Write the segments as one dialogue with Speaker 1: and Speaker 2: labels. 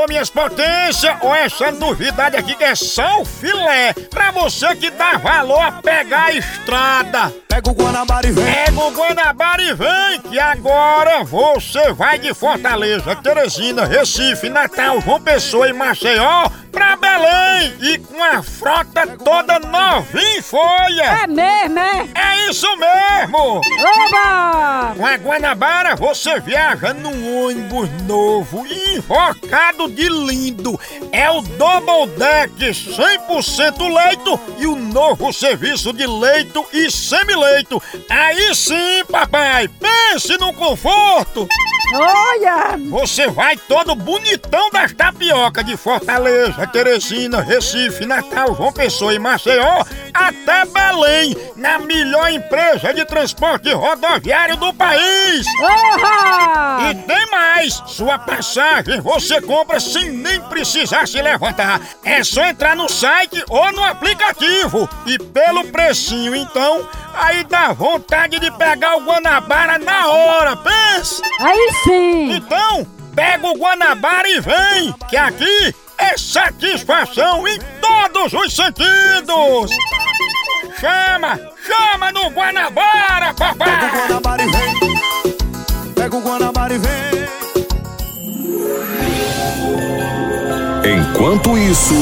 Speaker 1: Alô, minhas potências, ou essa novidade aqui que é só o filé, pra você que dá valor a pegar a estrada.
Speaker 2: Pega o Guanabara e vem.
Speaker 1: Pega o Guanabara e vem, que agora você vai de Fortaleza, Teresina, Recife, Natal, João Pessoa e Maceió pra Belém e com a frota toda novinha em folha.
Speaker 3: É mesmo, é?
Speaker 1: É isso mesmo!
Speaker 3: Oba!
Speaker 1: Com a Guanabara você viaja num ônibus novo invocado de lindo. É o Double Deck 100% leito e o novo serviço de leito e semileito. Aí sim, papai, pense no conforto.
Speaker 3: Olha!
Speaker 1: Você vai todo bonitão das tapioca de Fortaleza, Teresina, Recife, Natal, João Pessoa e Maceió até Belém, na melhor empresa de transporte rodoviário do país.
Speaker 3: Oha!
Speaker 1: E tem mais! Sua passagem você compra sem nem precisar se levantar. É só entrar no site ou no aplicativo. E pelo precinho, então, aí dá vontade de pegar o Guanabara na hora, pensa!
Speaker 3: Aí sim!
Speaker 1: Então, pega o Guanabara e vem, que aqui é satisfação em todos os sentidos! Chama, chama no Guanabara,
Speaker 2: Pega o
Speaker 1: papai!
Speaker 2: Guanabara e vem. Pega o Guanabara e vem.
Speaker 4: Enquanto isso,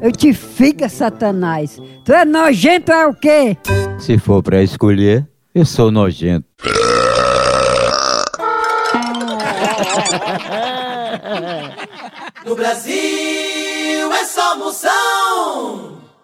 Speaker 3: Eu te fica, Satanás! Tu é nojento, é o quê?
Speaker 5: Se for pra escolher, eu sou nojento.
Speaker 6: No Brasil é só moção.